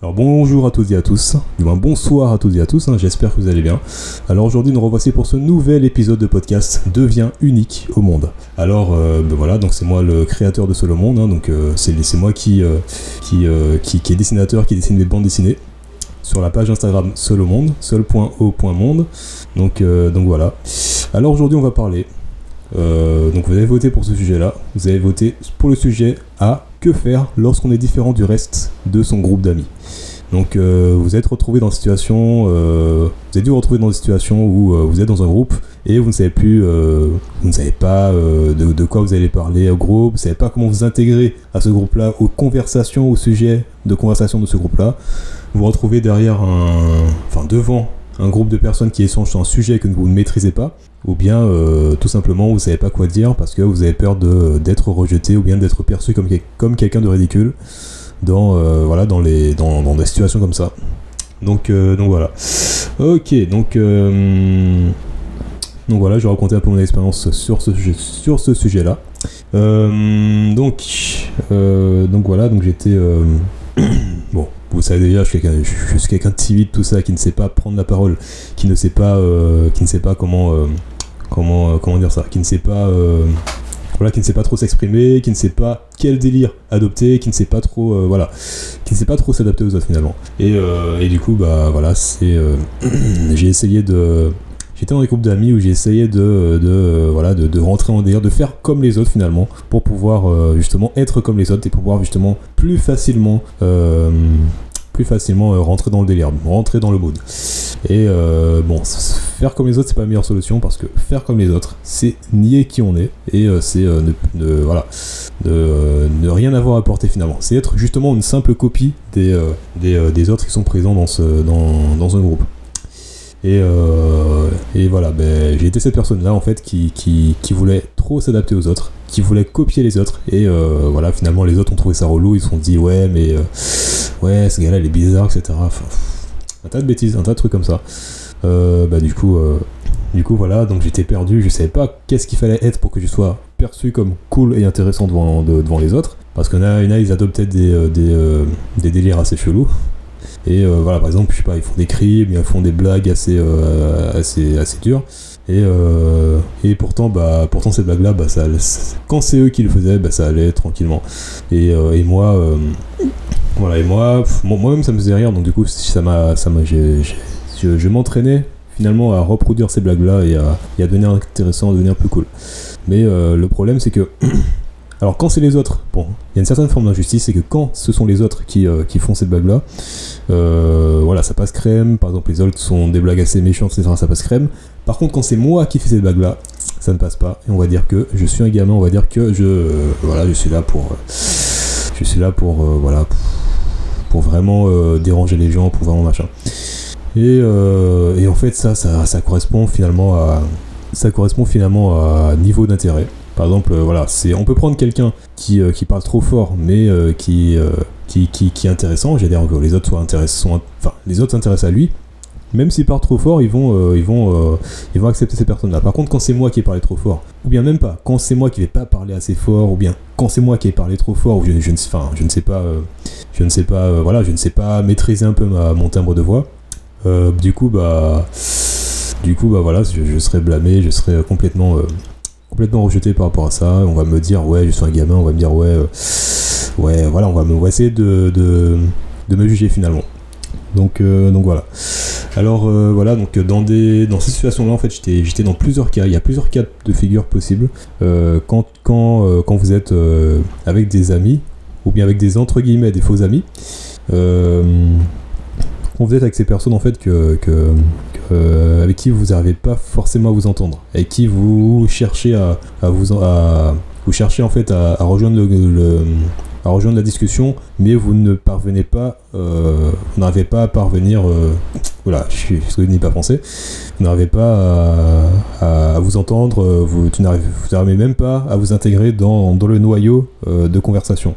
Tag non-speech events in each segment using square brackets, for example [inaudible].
Alors bonjour à toutes et à tous, du moins bonsoir à toutes et à tous, hein, j'espère que vous allez bien. Alors aujourd'hui nous revoici pour ce nouvel épisode de podcast Devient unique au monde. Alors euh, ben voilà, donc c'est moi le créateur de Solo Monde, hein, donc euh, c'est moi qui, euh, qui, qui, qui, est dessinateur, qui dessine des bandes dessinées sur la page Instagram Solo Monde, seul.o.monde. Donc, donc voilà. Alors aujourd'hui on va parler. Donc vous avez voté pour ce sujet-là, vous avez voté pour le sujet A, que faire lorsqu'on est différent du reste de son groupe d'amis. Donc euh, vous êtes retrouvé dans une situation, euh, vous êtes dû vous retrouver dans une situation où euh, vous êtes dans un groupe et vous ne savez plus, vous ne savez pas de, quoi vous allez parler au groupe, vous ne savez pas comment vous intégrer à ce groupe-là, aux conversations, au sujet de conversation de ce groupe-là. Vous vous retrouvez derrière un, enfin devant un groupe de personnes qui échangent sur un sujet que vous ne maîtrisez pas, ou bien tout simplement vous savez pas quoi dire parce que vous avez peur d'être rejeté ou bien d'être perçu comme, comme quelqu'un de ridicule dans, euh, voilà, dans, les, dans, dans, des situations comme ça. Donc, euh, donc voilà. Ok, donc, euh, donc voilà, je vais raconter un peu mon expérience sur ce, sur ce sujet-là. donc, donc voilà, donc j'étais. [clears throat] vous savez déjà, je suis quelqu'un de timide, tout ça, qui ne sait pas prendre la parole, qui ne sait pas, qui ne sait pas comment, comment, comment dire ça, qui ne sait pas voilà, qui ne sait pas trop s'exprimer, qui ne sait pas quel délire adopter, qui ne sait pas trop, euh, voilà, qui ne sait pas trop s'adapter aux autres finalement. Et, euh, et, du coup, bah voilà, c'est, euh, [clears throat] j'ai essayé de, j'étais dans des groupes d'amis où essayé de, de voilà, de, rentrer en délire, de faire comme les autres finalement, pour pouvoir justement être comme les autres et pouvoir justement plus facilement plus facilement euh, rentrer dans le délire, rentrer dans le mood. Et euh, bon, faire comme les autres, c'est pas la meilleure solution parce que faire comme les autres, c'est nier qui on est et euh, c'est ne, voilà, ne rien avoir à apporter finalement. C'est être justement une simple copie des, des, autres qui sont présents dans, ce, dans, dans un groupe. Et, et, voilà, ben, j'ai été cette personne-là en fait qui, voulait trop s'adapter aux autres, qui voulait copier les autres. Et voilà, finalement les autres ont trouvé ça relou, ils se sont dit ouais mais ouais, ce gars-là, il est bizarre, etc. Un tas de bêtises, un tas de trucs comme ça. Euh, bah, du coup, euh, du coup, voilà, donc j'étais perdu, je savais pas qu'est-ce qu'il fallait être pour que je sois perçu comme cool et intéressant devant, les autres. Parce qu'il y en a, ils adoptent des, euh, des, des, délires assez chelous. Et voilà, par exemple, je sais pas, ils font des crimes, ils font des blagues assez, assez, assez dures. Et, et pourtant, bah, pourtant ces blagues-là, bah, ça, quand c'est eux qui le faisaient, bah, ça allait tranquillement. Et, et moi, voilà, et moi, moi-même ça me faisait rire, donc du coup, ça m'a, ça m'a, je, m'entraînais finalement à reproduire ces blagues-là et à, et à, devenir intéressant, à devenir plus cool. Mais euh, le problème, c'est que. [clears throat] Alors, quand c'est les autres, bon, il y a une certaine forme d'injustice, c'est que quand ce sont les autres qui, euh, font ces blagues-là, euh, voilà, ça passe crème. Par exemple, les autres sont des blagues assez méchantes, etc., ça passe crème. Par contre, quand c'est moi qui fais ces blagues-là, ça ne passe pas. Et on va dire que je suis un gamin, on va dire que je, voilà, je suis là pour, je suis là pour, voilà, pour vraiment euh, déranger les gens, pour vraiment machin. Et, euh, et en fait, ça, ça, ça, correspond finalement à, ça correspond finalement à niveau d'intérêt. Par exemple, euh, voilà, c'est, on peut prendre quelqu'un qui, qui parle trop fort, mais qui, qui, qui, qui, est intéressant. J'ai dire que les autres soient enfin, les autres s'intéressent à lui, même s'il parle trop fort, ils vont, euh, ils vont, euh, ils vont accepter ces personnes-là. Par contre, quand c'est moi qui ai parlé trop fort, ou bien même pas, quand c'est moi qui vais pas parler assez fort, ou bien quand c'est moi qui ai parlé trop fort, ou je, je, je ne sais pas, euh, je ne sais pas, voilà, je ne sais pas maîtriser un peu ma, mon timbre de voix. du coup, bah, du coup, bah voilà, je, serai blâmé, je serai complètement, complètement rejeté par rapport à ça. On va me dire, ouais, je suis un gamin, on va me dire, ouais, ouais, voilà, on va, me, essayer de, me juger finalement. Donc, euh, donc voilà. Alors euh, voilà, donc dans, des, dans ces situations-là, en fait, j'étais dans plusieurs cas. Il y a plusieurs cas de figure possibles. Euh, quand, quand, quand vous êtes avec des amis, ou bien avec des entre guillemets des faux amis, quand vous êtes avec ces personnes en fait que, avec qui vous n'arrivez pas forcément à vous entendre, avec qui vous cherchez à, vous cherchez en fait à, rejoindre la discussion, mais vous ne parvenez pas, euh, vous n'arrivez pas à parvenir, euh, voilà, je ne n'ai pas pensé, vous n'arrivez pas à, vous entendre, euh, vous, n'arrivez même pas à vous intégrer dans le noyau de conversation.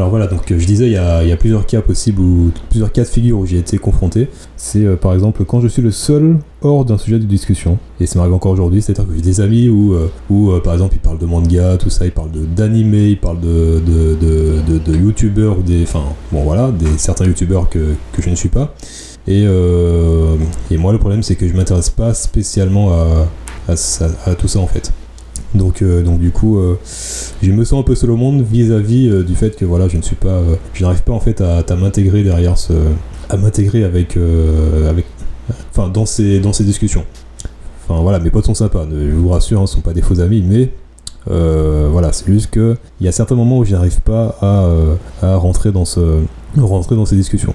Alors voilà, donc je disais, il y, a, plusieurs cas possibles ou plusieurs cas de figure où j'ai été confronté. C'est euh, par exemple quand je suis le seul hors d'un sujet de discussion. Et ça m'arrive encore aujourd'hui, c'est-à-dire que j'ai des amis où, euh, où euh, par exemple ils parlent de manga, tout ça, ils parlent d'animé, ils parlent de, de, de, youtubeurs ou des. Enfin, bon voilà, des certains youtubeurs que, que je ne suis pas. Et, et moi le problème c'est que je m'intéresse pas spécialement à, à, tout ça en fait. Donc, donc du coup, je me sens un peu seul au monde vis-à-vis du fait que voilà, je ne suis pas, je n'arrive pas en fait à, m'intégrer derrière ce, à m'intégrer avec, enfin dans ces, dans ces discussions. Enfin voilà, mes potes sont sympas, je vous rassure, hein, ne sont pas des faux amis, mais euh, voilà, c'est juste qu'il y a certains moments où je n'arrive pas à, euh, à, rentrer, dans ce, rentrer dans ces discussions.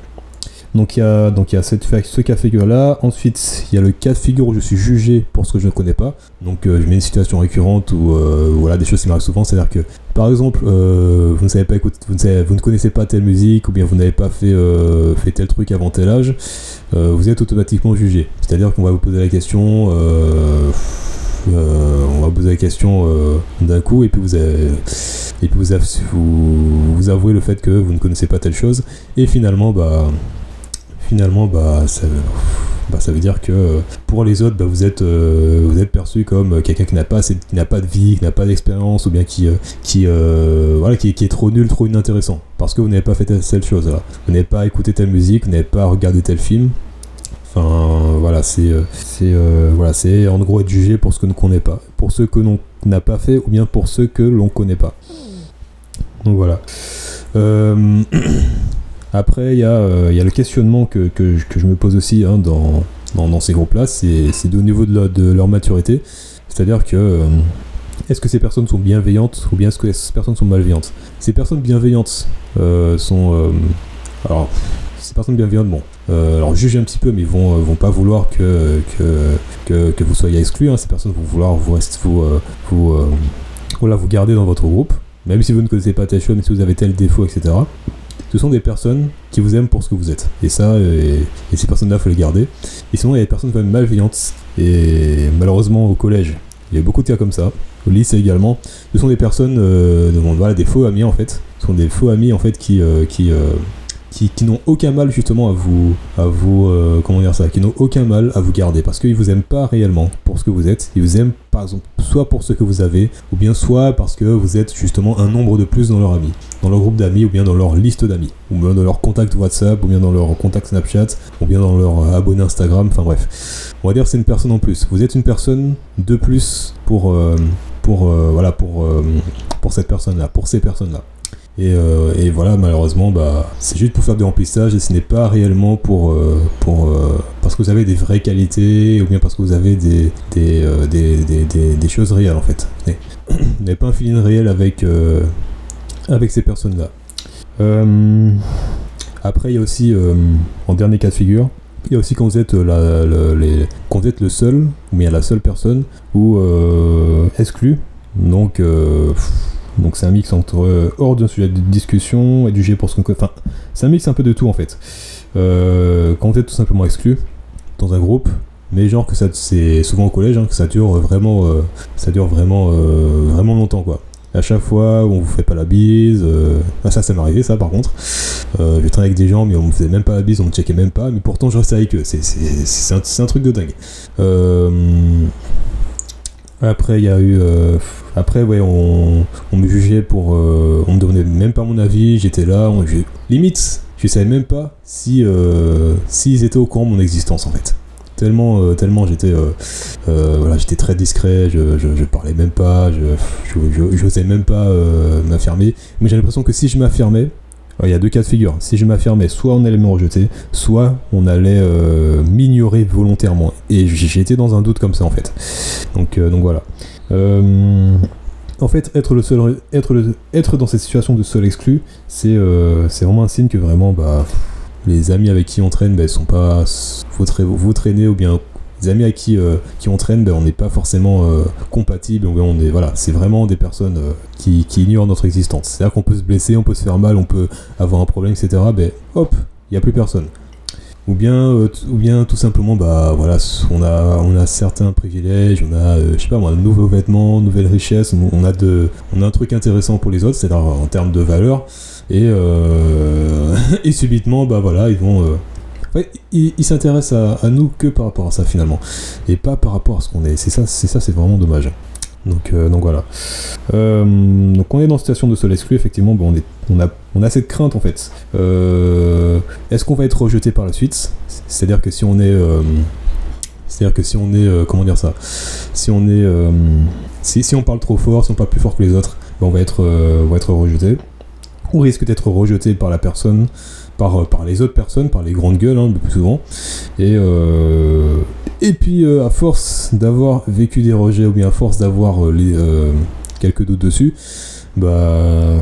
Donc il y a, donc il y a cette, ce cas de figure là. Ensuite, il y a le cas de figure où je suis jugé pour ce que je ne connais pas. Donc euh, je mets une situation récurrente où euh, voilà des choses qui m'arrivent souvent. C'est-à-dire que par exemple, euh, vous ne savez pas écouter, vous ne, vous ne connaissez pas telle musique ou bien vous n'avez pas fait, fait tel truc avant tel âge, vous êtes automatiquement jugé. C'est-à-dire qu'on va vous poser la question. on va poser la question d'un coup et puis vous avez, et puis vous, vous, vous avouez le fait que vous ne connaissez pas telle chose et finalement bah finalement, bah, ça, bah, ça veut dire que pour les autres, bah, vous, êtes, euh, vous êtes perçu comme quelqu'un qui n'a pas, qui n'a pas de vie, qui n'a pas d'expérience, ou bien qui, euh, qui, euh, voilà, qui, est trop nul, trop inintéressant. Parce que vous n'avez pas fait telle chose. Là. Vous n'avez pas écouté telle musique, vous n'avez pas regardé tel film. Enfin, voilà, c'est, c'est, voilà, c'est en gros être jugé pour ce que l'on ne connaît pas. Pour ce que l'on n'a pas fait, ou bien pour ceux que l'on connaît pas. Donc voilà. [clears throat] Après, il y, euh, a le questionnement que, je me pose aussi hein, dans, ces groupes-là, c'est au niveau de, leur maturité. C'est-à-dire que euh, est-ce que ces personnes sont bienveillantes ou bien est-ce que ces personnes sont malveillantes? Ces personnes bienveillantes euh, sont... alors, ces personnes bienveillantes, bon, alors jugez un petit peu, mais ils vont, vont pas vouloir que, vous soyez exclus. Hein. Ces personnes vont vouloir vous, vous, vous, vous garder dans votre groupe, même si vous ne connaissez pas telle chose, même si vous avez tel défaut, etc ce sont des personnes qui vous aiment pour ce que vous êtes. Et ça, et, ces personnes-là, faut les garder. Et sinon, il y a des personnes quand même malveillantes. Et malheureusement, au collège, il y a beaucoup de cas comme ça. Au lycée également. Ce sont des personnes, euh, voilà, des faux amis en fait. Ce sont des faux amis en fait qui, euh, qui, euh, qui, n'ont aucun mal justement à vous, à vous euh, comment dire ça, qui n'ont aucun mal à vous garder parce qu'ils vous aiment pas réellement pour ce que vous êtes. Ils vous aiment par exemple soit pour ce que vous avez, ou bien soit parce que vous êtes justement un nombre de plus dans leur amis, dans leur groupe d'amis, ou bien dans leur liste d'amis, ou bien dans leur contact WhatsApp, ou bien dans leur contact Snapchat, ou bien dans leur abonné Instagram. Enfin bref, on va dire c'est une personne en plus. Vous êtes une personne de plus pour euh, pour euh, voilà pour pour cette personne là, pour ces personnes là. Euh, et, voilà, malheureusement, bah, c'est juste pour faire du remplissage et ce n'est pas réellement pour, euh, pour euh, parce que vous avez des vraies qualités ou bien parce que vous avez des, des, des, des, choses réelles en fait. Vous [coughs] n'avez pas un feeling réel avec, avec ces personnes-là. après, il y a aussi, en dernier cas de figure, il y a aussi quand vous êtes, la, les, quand vous êtes le seul, ou bien la seule personne, ou exclu. Donc, donc c'est un mix entre euh, hors d'un sujet de discussion et du G pour ce qu'on Enfin, c'est un mix un peu de tout en fait. Euh, quand vous êtes tout simplement exclu dans un groupe, mais genre que ça c'est souvent au collège hein, que ça dure vraiment euh, ça dure vraiment vraiment longtemps quoi. À chaque fois où on vous fait pas la bise ah, ça ça m'est arrivé ça par contre. J'ai travaillé avec des gens mais on me faisait même pas la bise on me checkait même pas mais pourtant je restais avec eux. C'est un, un, truc de dingue après, il y a eu. Euh, après, ouais, on, me jugeait pour. Euh, on me donnait même pas mon avis, j'étais là. On, limite, je savais même pas si euh, s'ils étaient au courant de mon existence en fait. Tellement, tellement j'étais voilà, j'étais très discret, je, je, je, parlais même pas, je n'osais même pas m'affirmer. Mais j'ai l'impression que si je m'affirmais, il y a deux cas de figure. Si je m'affirmais, soit on allait me rejeter, soit on allait euh, m'ignorer volontairement. Et j'étais dans un doute comme ça en fait. Donc, euh, donc voilà. Euh, en fait, être, le seul, être, être dans cette situation de seul exclu, c'est vraiment un signe que vraiment, bah, les amis avec qui on traîne, bah, sont pas. Vous, vous traînez ou bien les amis à qui, euh, qui on traîne, ben, on n'est pas forcément euh, compatibles. On est, voilà, c'est vraiment des personnes euh, qui, ignorent notre existence. C'est-à-dire qu'on peut se blesser, on peut se faire mal, on peut avoir un problème, etc. Ben hop, il n'y a plus personne. ou bien, ou bien tout simplement, bah voilà, on a, on a certains privilèges, on a, je sais pas moi, de nouveaux vêtements, nouvelles richesses, on a, de, on a un truc intéressant pour les autres, c'est-à-dire en termes de valeur, et, [laughs] et subitement, bah voilà, ils vont il, s'intéresse à, nous que par rapport à ça finalement, et pas par rapport à ce qu'on est. C'est ça, c'est ça, c'est vraiment dommage. Donc, euh, voilà. Euh, donc on est dans une situation de sol exclu, effectivement, on, a, cette crainte en fait. Euh, est-ce qu'on va être rejeté par la suite? C'est-à-dire que si on est... c'est-à-dire que si on est... comment dire ça? Si on est... Si, si, on parle trop fort, si on parle plus fort que les autres, ben, on va être, on va être rejeté. On risque d'être rejeté par la personne par, euh, par les autres personnes, par les grandes gueules, hein, le plus souvent. Et, euh, puis, euh, à force d'avoir vécu des rejets, ou bien à force d'avoir les, quelques doutes dessus, bah.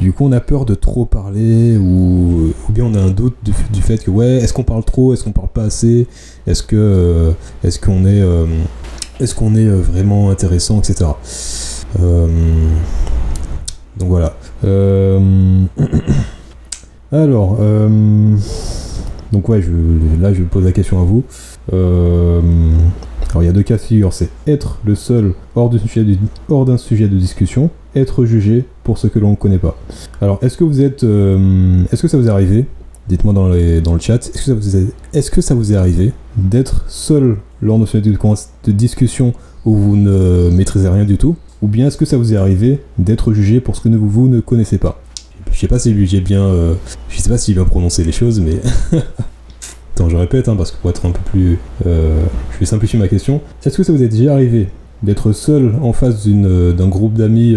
Du coup, on a peur de trop parler, ou, ou bien on a un doute du, fait que, ouais, est-ce qu'on parle trop, est-ce qu'on parle pas assez, est-ce que, est-ce qu'on est, est-ce qu'on est vraiment intéressant, etc. donc voilà. [clears throat] Alors, euh, donc ouais, je, là je pose la question à vous. Euh, alors il y a deux cas de figure, c'est être le seul hors d'un sujet, de, discussion, être jugé pour ce que l'on ne connaît pas. Alors est-ce que vous êtes, euh, est-ce que ça vous est arrivé Dites-moi dans, dans le chat, est-ce que, ça vous est, que ça vous est arrivé d'être seul lors d'un sujet de, discussion où vous ne maîtrisez rien du tout? Ou bien est-ce que ça vous est arrivé d'être jugé pour ce que vous ne connaissez pas? Je sais pas si j'ai bien. Euh, je sais pas s'il bien prononcé les choses, mais. [laughs] Attends, je répète, hein, parce que pour être un peu plus. Euh, je vais simplifier ma question. Est-ce que ça vous est déjà arrivé d'être seul en face euh, d'un groupe d'amis.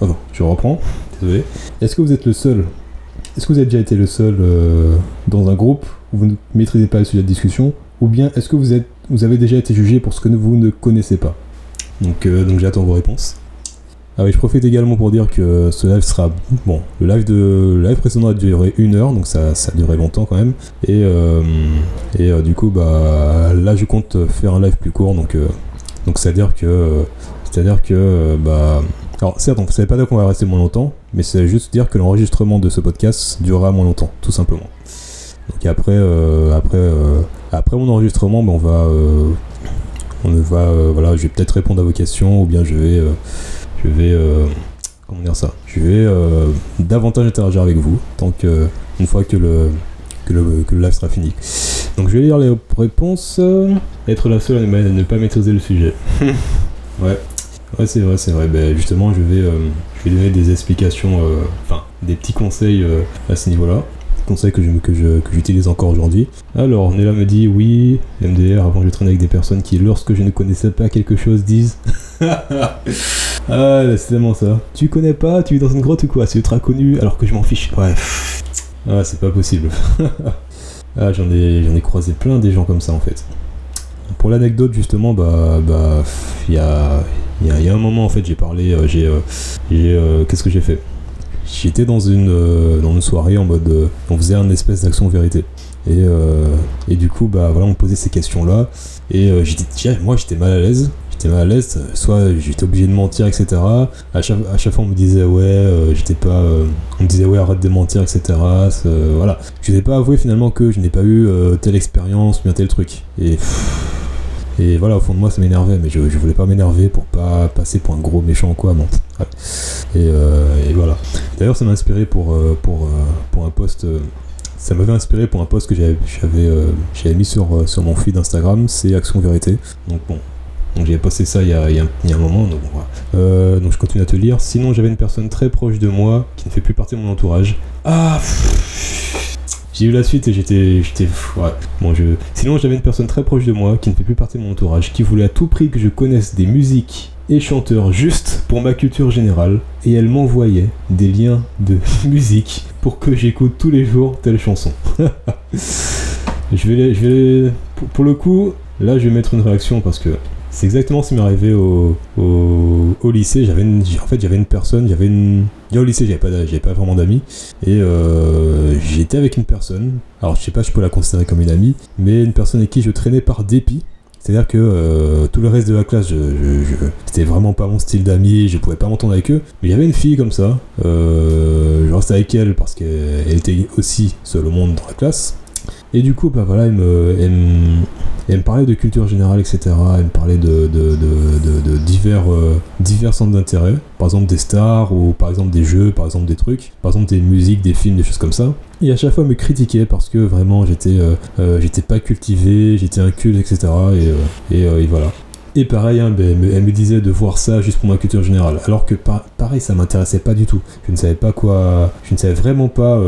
Oh non, je reprends, désolé. Est-ce que vous êtes le seul Est-ce que vous avez déjà été le seul dans un groupe où vous ne maîtrisez pas le sujet de discussion Ou bien est-ce que vous, êtes, vous avez déjà été jugé pour ce que vous ne connaissez pas? Donc, donc j'attends vos réponses. Ah oui, je profite également pour dire que ce live sera. Bon, le live, de, live précédent a duré une heure, donc ça, ça a duré longtemps quand même. Et, euh, et euh, du coup, bah, là, je compte faire un live plus court, donc euh, donc c'est-à-dire que. C'est-à-dire que. bah, alors, certes, on ne savait pas dire qu'on va rester moins longtemps, mais c'est juste dire que l'enregistrement de ce podcast durera moins longtemps, tout simplement. Donc après, après, après mon enregistrement, bah, on va. on va. voilà, je vais peut-être répondre à vos questions, ou bien je vais je vais euh, comment dire ça? Je vais euh, davantage interagir avec vous tant que une fois que le que le, que le live sera fini. Donc je vais lire les réponses. Être la seule à ne pas maîtriser le sujet. [laughs] ouais. Ouais, c'est vrai, c'est vrai. Ben, justement, je vais, euh, je vais donner des explications, enfin, des petits conseils à ce niveau-là conseil que, je, que, je, que j'utilise encore aujourd'hui. Alors, Nella me dit oui, MDR, avant je traînais avec des personnes qui, lorsque je ne connaissais pas quelque chose, disent [laughs] Ah, c'est tellement ça. Tu connais pas, tu es dans une grotte ou quoi? C'est ultra connu, alors que je m'en fiche. Ouais. Ah, c'est pas possible. [laughs] ah, j'en ai, j'en ai croisé plein des gens comme ça en fait. Pour l'anecdote, justement, bah, bah, il y a, y, y a un moment en fait, j'ai parlé, euh, j'ai, euh, j'ai, euh, qu'est-ce que j'ai fait? J'étais dans une, dans une soirée en mode. On faisait un espèce d'action vérité. Et, euh, et du coup, bah voilà, on posait ces questions-là. Et j'étais, moi, j'étais mal à l'aise. J'étais mal à l'aise. Soit j'étais obligé de mentir, etc. À chaque, fois, on me disait, ouais, j'étais pas. on me disait, ouais, arrête de mentir, etc. voilà. Je n'ai pas avoué finalement que je n'ai pas eu telle expérience, bien tel truc. Et. Voilà, au fond de moi, ça m'énervait, mais je, voulais pas m'énerver pour pas passer pour un gros méchant, quoi. Bon. Euh, et, voilà. D'ailleurs, ça m'a inspiré pour, euh, pour, euh, un post. ça m'avait inspiré pour un post que j'avais, j'avais, mis sur, sur mon feed Instagram, c'est Action Vérité. Donc bon, donc j'avais posté ça il y a, il y a, un, moment, donc, voilà. donc je continue à te lire. Sinon j'avais une personne très proche de moi qui ne fait plus partie de mon entourage. Ah j'ai eu la suite et j'étais. j'étais ouais. Bon, je... Sinon j'avais une personne très proche de moi qui ne fait plus partie de mon entourage, qui voulait à tout prix que je connaisse des musiques et chanteurs juste pour ma culture générale, et elle m'envoyait des liens de [laughs] musique pour que j'écoute tous les jours telle chanson. [laughs] je vais, je vais, pour le coup, là je vais mettre une réaction parce que c'est exactement ce qui m'est arrivé au, lycée. J'avais en fait, j'avais une personne, j'avais une. Au lycée, j'avais pas, j'avais pas vraiment d'amis. Et euh, j'étais avec une personne. Alors, je sais pas, je peux la considérer comme une amie, mais une personne avec qui je traînais par dépit. C'est-à-dire que euh, tout le reste de la classe, je, c'était vraiment pas mon style d'amis, je pouvais pas m'entendre avec eux. Mais il y avait une fille comme ça, euh, je restais avec elle parce qu'elle était aussi seule au monde dans la classe. Et du coup, bah voilà, elle me, parlait de culture générale, etc. Elle me parlait de, euh, divers centres d'intérêt. Par exemple des stars, ou par exemple des jeux, par exemple des trucs. Par exemple des musiques, des films, des choses comme ça. Et à chaque fois, elle me critiquait parce que vraiment, j'étais euh, euh, j'étais pas cultivé, j'étais inculte, etc. Et, voilà. Et pareil, hein, ben, elle me disait de voir ça juste pour ma culture générale. Alors que pareil, ça m'intéressait pas du tout. Je ne savais pas quoi. Je ne savais vraiment pas.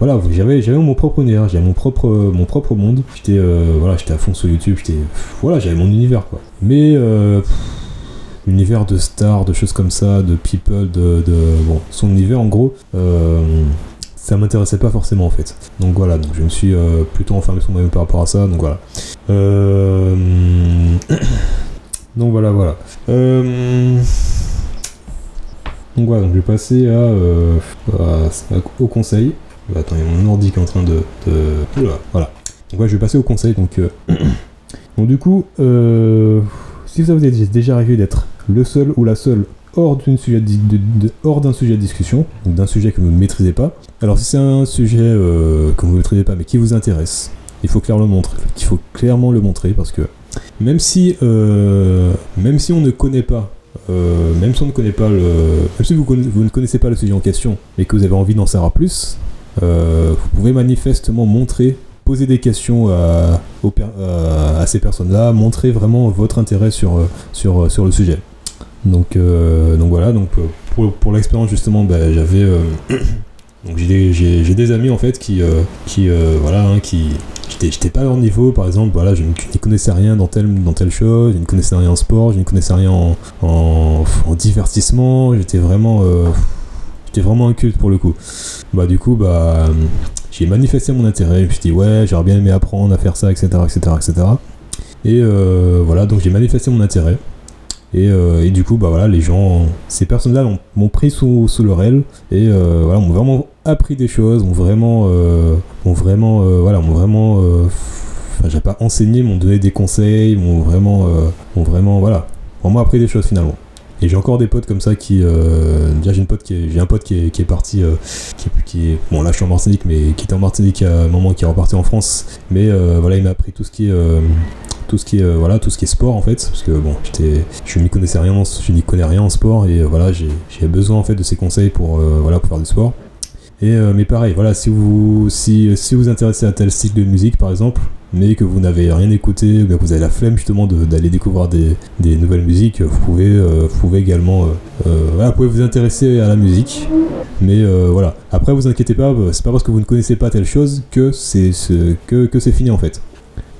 Voilà, j'avais, j'avais mon propre univers, j'avais mon propre, mon propre monde. J'étais, euh, voilà, j'étais à fond sur YouTube. J'étais, voilà, j'avais mon univers quoi. Mais euh, l'univers de stars, de choses comme ça, de people, de, de bon, son univers en gros ça m'intéressait pas forcément en fait. Donc voilà, donc je me suis euh, plutôt enfermé sur moi-même par rapport à ça, donc voilà. Euh, [clears throat] donc voilà, voilà. Euh, donc voilà, donc je vais passer à, au conseil. Bah, attends, il y a mon ordi qui est en train de. voilà. Donc je vais passer au conseil. Donc, [clears throat] donc du coup, si ça vous est déjà arrivé d'être le seul ou la seule hors d'un sujet, de, sujet de discussion, d'un sujet que vous ne maîtrisez pas. Alors si c'est un sujet euh, que vous ne maîtrisez pas mais qui vous intéresse, il faut clairement le montrer. Il faut clairement le montrer parce que même si, euh, même si on ne connaît pas euh, même si on ne connaît pas le, même si vous, vous, ne connaissez pas le sujet en question et que vous avez envie d'en savoir plus, vous pouvez manifestement montrer, poser des questions à, à ces personnes-là, montrer vraiment votre intérêt sur, sur, sur le sujet. Donc, euh, donc voilà, donc euh, pour, l'expérience justement, bah, j'avais euh, [coughs] donc j'ai des amis en fait qui qui voilà hein, qui j'étais pas à leur niveau par exemple voilà je ne connaissais rien dans telle dans telle chose je ne connaissais rien en sport je ne connaissais rien en, en, divertissement j'étais vraiment j'étais vraiment inculte pour le coup. Bah du coup bah j'ai manifesté mon intérêt. Je me suis dit ouais j'aurais bien aimé apprendre à faire ça etc etc etc et voilà donc j'ai manifesté mon intérêt. Euh, et, du coup, bah voilà, les gens, ces personnes-là m'ont pris sous, sous leur aile. Et euh, voilà, m'ont vraiment appris des choses, m'ont vraiment, euh, vraiment, voilà, m'ont vraiment, j'ai pas enseigné, m'ont donné des conseils, m'ont vraiment, m'ont vraiment, voilà, vraiment appris des choses finalement. Et j'ai encore des potes comme ça qui. déjà, j'ai, pote qui un pote qui est, qui est parti. qui, qui, est, bon, là, je suis en Martinique, mais qui était en Martinique à un moment, qui est reparti en France. Mais voilà, il m'a appris tout ce qui est tout ce qui est euh, voilà tout ce qui est sport en fait parce que bon je n'y connaissais rien je n'y connais rien en sport et euh, voilà j'ai besoin en fait de ces conseils pour euh, voilà pour faire du sport et mais pareil voilà si vous si, si vous intéressez à tel style de musique par exemple mais que vous n'avez rien écouté ou que vous avez la flemme justement d'aller découvrir des, des, nouvelles musiques vous pouvez vous pouvez également voilà, vous pouvez vous intéresser à la musique. Mais voilà. Après vous inquiétez pas c'est pas parce que vous ne connaissez pas telle chose que c'est que, que fini en fait.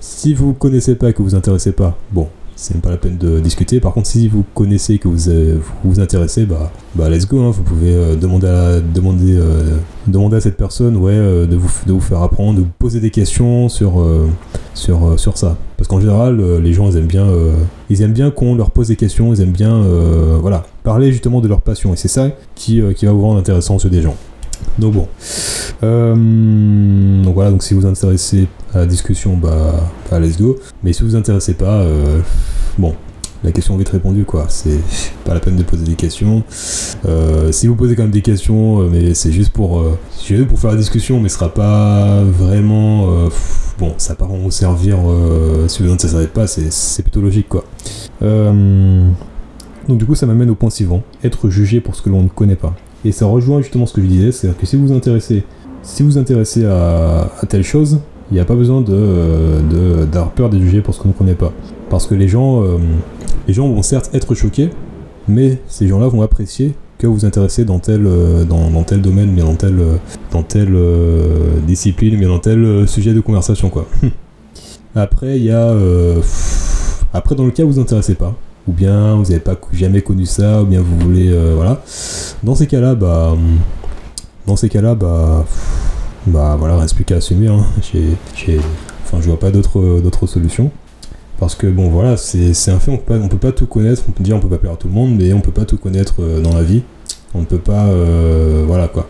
Si vous connaissez pas et que vous vous intéressez pas, bon, c'est même pas la peine de discuter. Par contre, si vous connaissez que vous euh, vous, intéressez, bah, bah let's go. Hein. Vous pouvez euh, demander, à, demander, euh, demander à cette personne ouais, de, vous, de vous faire apprendre, de vous poser des questions sur, sur, sur ça. Parce qu'en général, les gens ils aiment bien, bien qu'on leur pose des questions, ils aiment bien voilà, parler justement de leur passion. Et c'est ça qui, qui va vous rendre intéressant sur des gens. Donc bon. donc voilà, donc si vous vous intéressez à la discussion, bah, bah, let's go. Mais si vous vous intéressez pas, euh, bon, la question est vite répondue quoi. C'est [laughs] pas la peine de poser des questions. Euh, si vous posez quand même des questions, euh, mais c'est juste pour, pour faire la discussion, mais ce sera pas vraiment. bon, ça pas vous servir si vous n'intéressez pas, c'est plutôt logique quoi. donc du coup, ça m'amène au point suivant être jugé pour ce que l'on ne connaît pas. Et ça rejoint justement ce que je disais, c'est-à-dire que si vous vous intéressez, si vous, intéressez à, telle chose, il n'y a pas besoin de, d'avoir peur d'être jugé pour ce qu'on ne connaît pas. Parce que les gens, euh, les gens vont certes être choqués, mais ces gens-là vont apprécier que vous vous intéressez dans tel, euh, domaine, dans telle, dans telle euh, discipline, bien dans tel sujet de conversation. [laughs] Après, il y a... après, dans le cas où vous vous intéressez pas, ou bien vous n'avez pas jamais connu ça, ou bien vous voulez... voilà. Dans ces cas-là, bah... Dans ces cas-là, bah bah voilà, reste plus qu'à assumer. Hein. enfin, je vois pas d'autres solutions. Parce que bon, voilà, c'est un fait, on peut, pas, peut pas tout connaître. On peut dire on peut pas plaire à tout le monde, mais on peut pas tout connaître euh, dans la vie. On ne peut pas, euh, voilà quoi.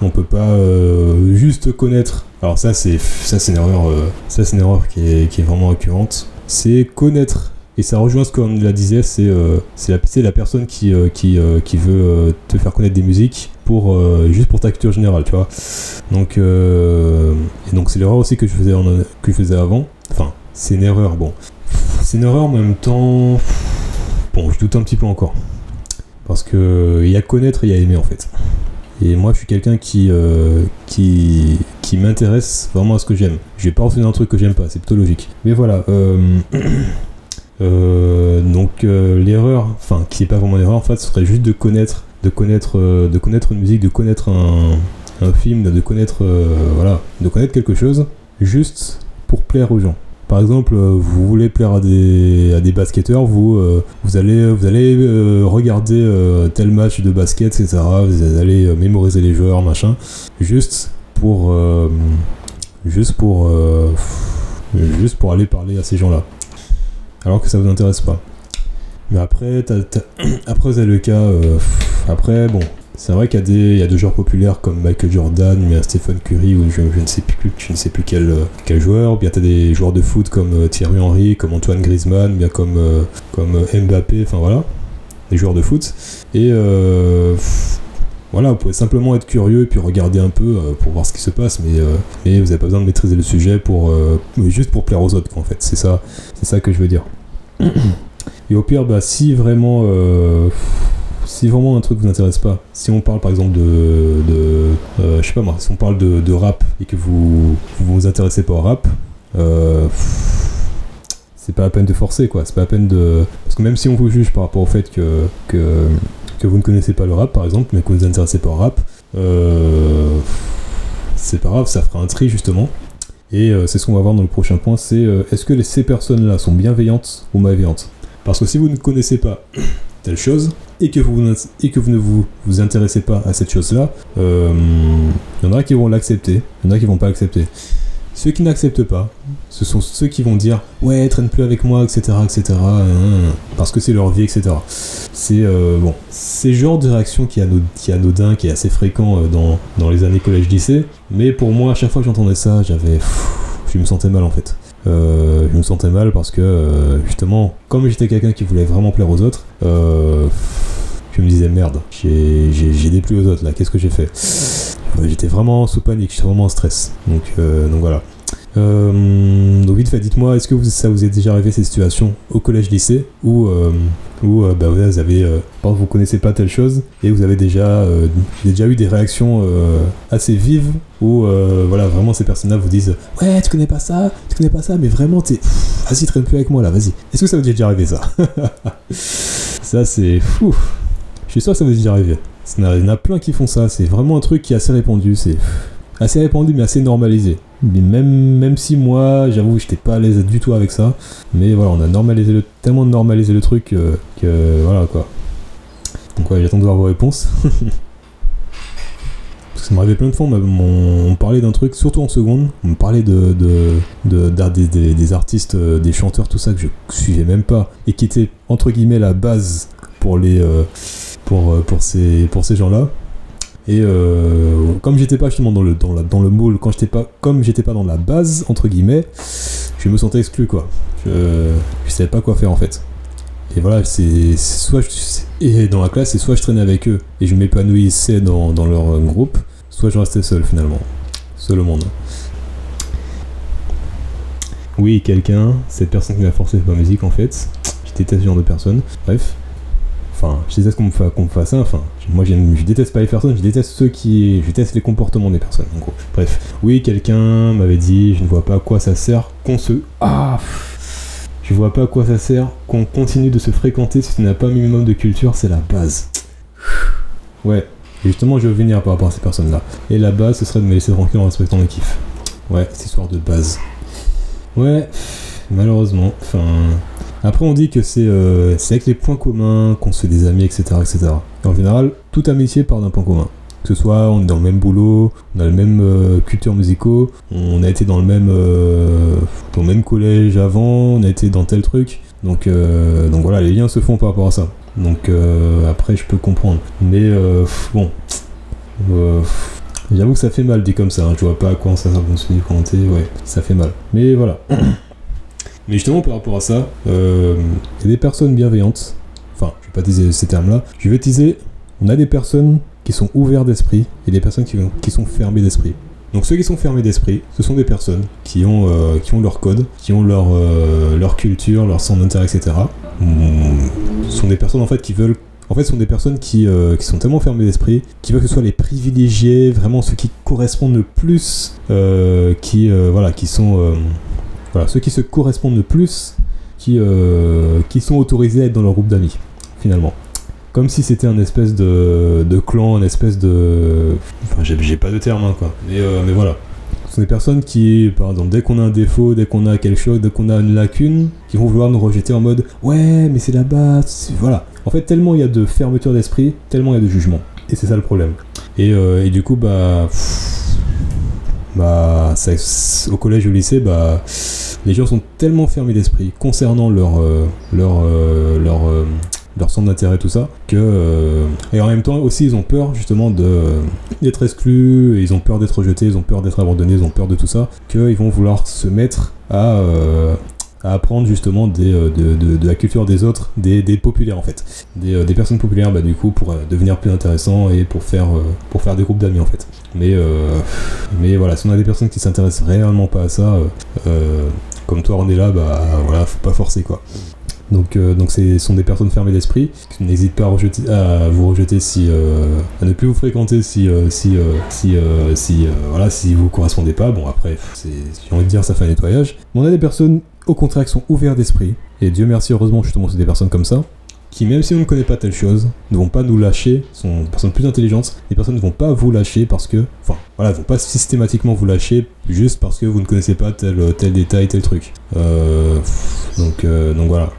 On peut pas euh, juste connaître. Alors ça, c'est ça, c'est une erreur, ça c'est une erreur qui est, qui est vraiment récurrente. C'est connaître Et ça rejoint ce qu'on la disait, c'est euh, la, la personne qui, euh, qui, euh, qui veut euh, te faire connaître des musiques pour, juste pour ta culture générale, tu vois. Donc, et donc c'est l'erreur aussi que je, faisais en- que je faisais avant. Enfin, c'est une erreur, bon. C'est une erreur en même temps. Bon, je doute un petit peu encore. Parce que il y a connaître et il y a aimer en fait. Et moi, je suis quelqu'un qui, qui, qui m'intéresse vraiment à ce que j'aime. Je vais pas retenir un truc que j'aime pas, c'est plutôt logique. Mais voilà. euh, [clears throat] donc euh, l'erreur, enfin qui est pas vraiment une en fait, ce serait juste de connaître, de connaître, euh, une musique, de connaître un, film, de connaître, euh, voilà, de connaître quelque chose, juste pour plaire aux gens. Par exemple, euh, vous voulez plaire à des, à des basketteurs, vous, euh, vous allez, euh, regarder euh, tel match de basket, etc. Vous allez euh, mémoriser les joueurs, machin, euh, euh, juste pour aller parler à ces gens-là, alors que ça vous intéresse pas. Mais après, [clears throat] après vous avez le cas, euh, après bon, c'est vrai qu'il y a des, y a des joueurs populaires comme Michael Jordan, mais Stephen Curry ou je, ne sais plus, je ne sais plus quel, euh, quel joueur. Bien t'as des joueurs de foot comme euh, Thierry Henry, comme Antoine Griezmann, bien comme comme Mbappé. Enfin voilà, des joueurs de foot. Et voilà, vous pouvez simplement être curieux et puis regarder un peu euh, pour voir ce qui se passe, mais euh, vous n'avez pas besoin de maîtriser le sujet pour euh, juste pour plaire aux autres. Quoi, en fait, c'est ça, c'est ça que je veux dire. [clears throat] Et au pire, bah si vraiment si vraiment un truc vous intéresse pas, si on parle par exemple de, je sais pas moi, si on parle de, rap et que vous vous vous intéressez pas au rap, c'est pas la peine de forcer quoi, c'est pas la peine de parce que même si on vous juge par rapport au fait que, que vous ne connaissez pas le rap par exemple, mais que vous ne vous intéressez pas au rap, euh, c'est pas grave, ça fera un tri justement. Et euh, c'est ce qu'on va voir dans le prochain point, c'est euh, est-ce que ces personnes-là sont bienveillantes ou malveillantes? Parce que si vous ne connaissez pas [coughs] telle chose et que vous, et que vous ne vous, vous intéressez pas à cette chose-là, il y en a qui vont l'accepter, il y en a qui vont pas l'accepter. Ceux qui n'acceptent pas, ce sont ceux qui vont dire ouais traîne plus avec moi, etc., etc., euh, parce que c'est leur vie, etc. C'est euh, bon, c'est le genre de réaction qui est, anodin, qui est assez fréquent euh, dans, dans les années collège-lycée. Mais pour moi, à chaque fois que j'entendais ça, j'avais, je me sentais mal en fait. Euh, je me sentais mal parce que justement, comme j'étais quelqu'un qui voulait vraiment plaire aux autres, je me disais merde, j'ai déplu aux autres là, qu'est-ce que j'ai fait? J'étais vraiment sous panique, j'étais vraiment en stress. Donc, euh, donc voilà. Euh, donc vite fait, dites-moi, est-ce que vous- ça vous est déjà arrivé ces situations au collège-lycée où, euh, où euh, bah, vous avez, exemple, vous connaissez pas telle chose et vous avez déjà, déjà eu des réactions assez vives où voilà, vraiment ces personnes-là vous disent ouais tu connais pas ça, tu connais pas ça, mais vraiment t'es, vas-y traîne plus avec moi là, vas-y. Est-ce que ça vous est déjà arrivé ça? [laughs] Ça c'est fou. Je suis sûr que ça vous est déjà arrivé. Il y en a- plein qui font ça. C'est vraiment un truc qui est assez répandu. C'est assez répandu, mais assez normalisé. Même, même si moi, j'avoue, j'étais pas à l'aise du tout avec ça. Mais voilà, on a normalisé le, tellement normalisé le truc que, que voilà quoi. Donc ouais, j'attends de voir vos réponses. [laughs] Parce que ça m'arrivait plein de fois, on, on, parlait d'un truc, surtout en seconde, on me parlait de, de, des artistes, euh, des chanteurs, tout ça que je suivais même pas, et qui était entre guillemets la base pour les, euh, pour, euh, pour ces, pour ces gens-là. Et euh, comme j'étais pas justement dans le, dans, la, dans le moule, quand pas, comme j'étais pas dans la base, entre guillemets, je me sentais exclu quoi. Je, je savais pas quoi faire en fait. Et voilà, c'est soit je, et dans la classe, c'est soit je traînais avec eux et je m'épanouissais dans, dans leur groupe, soit je restais seul finalement. Seul au monde. Oui, quelqu'un, cette personne qui m'a forcé ma musique en fait. Je déteste ce genre de personne. Bref. Enfin, je déteste qu'on me, fasse ça. Enfin, moi je déteste pas les personnes, je déteste ceux qui. Je déteste les comportements des personnes en gros. Bref. Oui, quelqu'un m'avait dit je ne vois pas à quoi ça sert qu'on se. Ah Je vois pas à quoi ça sert qu'on continue de se fréquenter si tu n'as pas un minimum de culture, c'est la base. Ouais. Justement, je veux venir par rapport à ces personnes-là. Et la base, ce serait de me laisser tranquille en respectant mes kiffs. Ouais, cette histoire de base. Ouais, malheureusement. Enfin. Après, on dit que c'est euh, avec les points communs qu'on se fait des amis, etc., etc. Et en général, toute amitié part d'un point commun. Que ce soit on est dans le même boulot, on a le même euh, culture musicaux, on a été dans le même euh, dans le même collège avant, on a été dans tel truc. Donc euh, donc voilà, les liens se font par rapport à ça. Donc euh, après, je peux comprendre. Mais euh, bon, j'avoue que ça fait mal dit comme ça. hein. Je vois pas à quoi ça va se. Ouais, ça fait mal. Mais voilà. [clears throat] Mais justement, par rapport à ça, euh, il y a des personnes bienveillantes. Enfin, je vais pas utiliser ces termes-là. Je vais utiliser. On a des personnes qui sont ouvertes d'esprit et des personnes qui, qui sont fermées d'esprit. Donc ceux qui sont fermés d'esprit, ce sont des personnes qui ont, euh, qui ont leur code, qui ont leur, euh, leur culture, leur centre d'intérêt, etc. Ce sont des personnes en fait qui veulent en fait, ce sont des personnes qui, euh, qui sont tellement fermées d'esprit, qui veulent que ce soit les privilégiés, vraiment ceux qui correspondent le plus, qui, voilà, qui sont, voilà, ceux qui se correspondent le plus, qui, qui sont autorisés à être dans leur groupe d'amis, finalement. Comme si c'était un espèce de, de clan, un espèce de, enfin, j'ai pas de terme, hein, quoi. Mais, mais voilà. Ce sont des personnes qui, par exemple, dès qu'on a un défaut, dès qu'on a quelque chose, dès qu'on a une lacune, qui vont vouloir nous rejeter en mode ouais, mais c'est là-bas, voilà. En fait, tellement il y a de fermeture d'esprit, tellement il y a de jugement. Et c'est ça le problème. Et, euh, et du coup, bah. Bah au collège ou au lycée, bah. Les gens sont tellement fermés d'esprit concernant leur. Euh, leur. Euh, leur leur centre d'intérêt, tout ça, que et en même temps aussi ils ont peur justement d'être exclus, ils ont peur d'être rejetés, ils ont peur d'être abandonnés, ils ont peur de tout ça, qu'ils vont vouloir se mettre à à apprendre justement des, euh, de, la culture des autres, des, populaires en fait. Des, euh, personnes populaires, bah, du coup, pour euh, devenir plus intéressant et pour faire, pour faire des groupes d'amis en fait. Mais, mais voilà, si on a des personnes qui s'intéressent réellement pas à ça, comme toi on est là, bah voilà, faut pas forcer quoi. Donc, donc ce sont des personnes fermées d'esprit qui n'hésitent pas à, vous rejeter si à ne plus vous fréquenter si si si si voilà si vous correspondez pas. Bon après, j'ai envie de dire ça fait un nettoyage. Mais on a des personnes au contraire, qui sont ouverts d'esprit. Et Dieu merci, heureusement, justement, c'est des personnes comme ça, qui, même si on ne connaît pas telle chose, ne vont pas nous lâcher, sont des personnes plus intelligentes, les personnes ne vont pas vous lâcher parce que, enfin, voilà, elles vont pas systématiquement vous lâcher juste parce que vous ne connaissez pas tel, tel détail, tel truc. Euh, donc, euh, donc voilà.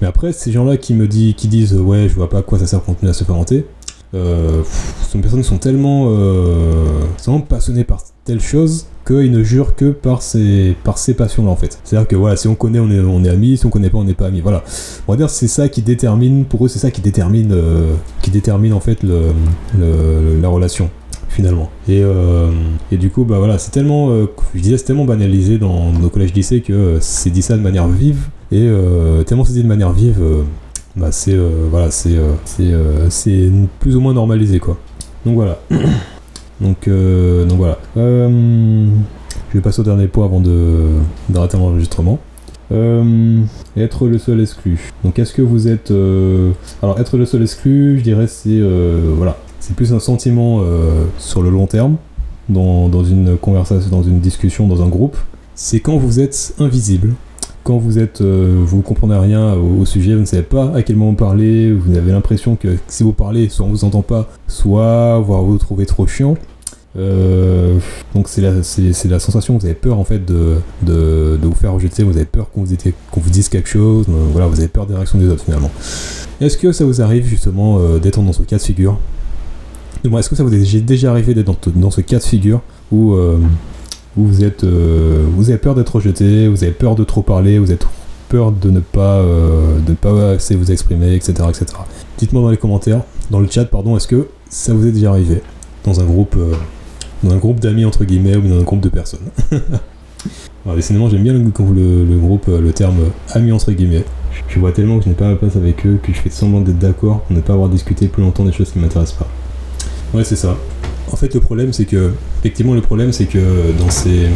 Mais après, ces gens-là qui me disent, qui disent, ouais, je vois pas à quoi ça sert de continuer à se fermenter, euh, sont personnes sont tellement, euh, tellement passionnées par telle chose qu'ils ne jurent que par ces, par ces passions-là en fait. C'est-à-dire que voilà, si on connaît, on est, on est amis, si on connaît pas, on n'est pas amis. Voilà. On va dire c'est ça qui détermine, pour eux, c'est ça qui détermine, euh, qui détermine en fait le, la relation finalement. Et, euh, et, du coup, bah voilà, c'est tellement, euh, je disais, c'est tellement banalisé dans nos collèges lycées que c'est dit ça de manière vive et tellement c'est dit de manière vive, bah c'est voilà, c'est c'est plus ou moins normalisé quoi. Donc voilà. [coughs] Donc, euh, donc voilà. Euh, je vais passer au dernier point avant d'arrêter l'enregistrement. Euh, être le seul exclu. Donc est-ce que vous êtes... alors être le seul exclu, je dirais c'est... voilà. C'est plus un sentiment sur le long terme, dans, dans, une conversation, dans une discussion, dans un groupe. C'est quand vous êtes invisible, quand vous êtes, euh, vous comprenez rien au, sujet, vous ne savez pas à quel moment parler, vous avez l'impression que si vous parlez, soit on vous entend pas, soit voire vous, trouvez trop chiant. Euh, donc c'est la, la sensation vous avez peur en fait de, vous faire rejeter, vous avez peur qu'on vous, dise quelque chose, euh, voilà, vous avez peur des réactions des autres finalement. Est-ce que ça vous arrive justement d'être dans ce cas de figure? Est-ce que ça vous est déjà arrivé d'être dans, ce cas de figure où vous êtes, euh, vous avez peur d'être rejeté, vous avez peur de trop parler, vous avez peur de ne pas, euh, de ne pas assez vous exprimer, etc., etc. Dites-moi dans les commentaires, dans le chat, pardon, est-ce que ça vous est déjà arrivé dans un groupe, euh, dans un groupe d'amis entre guillemets ou dans un groupe de personnes. [laughs] Alors, décidément, j'aime bien le, le, groupe, le terme amis entre guillemets. Je vois tellement que je n'ai pas ma place avec eux que je fais semblant d'être d'accord pour ne pas avoir discuté plus longtemps des choses qui m'intéressent pas. Ouais, c'est ça. En fait, le problème, c'est que, effectivement, le problème, c'est que dans ces,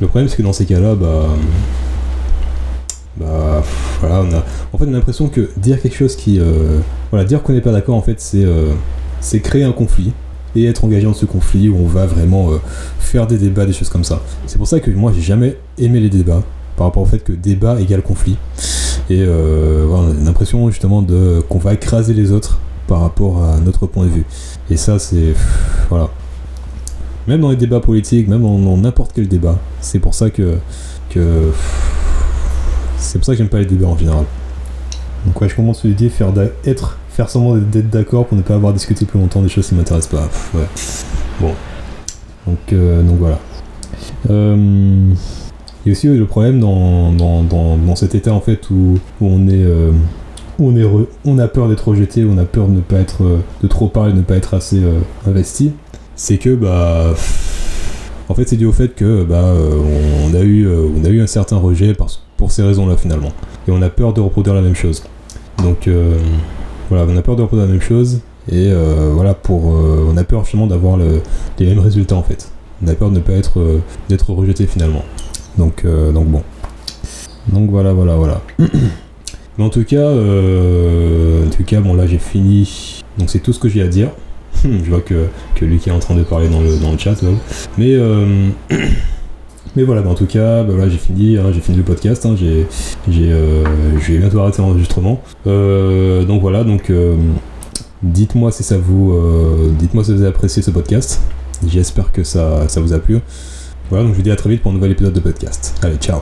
le problème, c'est que dans ces cas-là, bah, bah, voilà, on a, en fait, on a l'impression que dire quelque chose qui, euh, voilà, dire qu'on n'est pas d'accord, en fait, c'est, euh, c'est créer un conflit et être engagé dans ce conflit où on va vraiment euh, faire des débats, des choses comme ça. C'est pour ça que moi, j'ai jamais aimé les débats par rapport au fait que débat égale conflit. Et voilà, on a l'impression justement de qu'on va écraser les autres par rapport à notre point de vue. Et ça, c'est. Voilà. Même dans les débats politiques, même dans n'importe quel débat. C'est pour ça que. que c'est pour ça que j'aime pas les débats en général. Donc, ouais, je commence à dire faire être, faire semblant d'être d'accord pour ne pas avoir discuté plus longtemps des choses qui m'intéressent pas. ouais. Bon. Donc, euh, donc voilà. Euh, il y a aussi le problème dans, dans, dans, cet état en fait où, où on est. Euh, on a peur d'être rejeté, on a peur de ne pas être, euh, de trop parler, de ne pas être assez euh, investi, c'est que bah En fait, c'est dû au fait que bah, on, a eu, on a eu un certain rejet pour ces raisons-là finalement. Et on a peur de reproduire la même chose. Donc voilà, on a peur de reproduire la même chose. Et voilà, pour, on a peur justement d'avoir les mêmes résultats en fait. On a peur de ne pas être d'être rejeté finalement. Donc, donc bon. Donc voilà, voilà, voilà. [clears throat] Mais en tout cas, euh, en tout cas, bon là j'ai fini. Donc c'est tout ce que j'ai à dire. [laughs] Je vois que, que Luc est en train de parler dans le, chat. Mais euh, [clears throat] mais voilà, en tout cas, bah, j'ai fini, hein, fini le podcast. Hein, j'ai j'ai euh, bientôt arrêté l'enregistrement. donc voilà, donc dites-moi si ça vous dites-moi si vous avez apprécié ce podcast. J'espère que ça, ça vous a plu. Voilà, donc je vous dis à très vite pour un nouvel épisode de podcast. Allez, ciao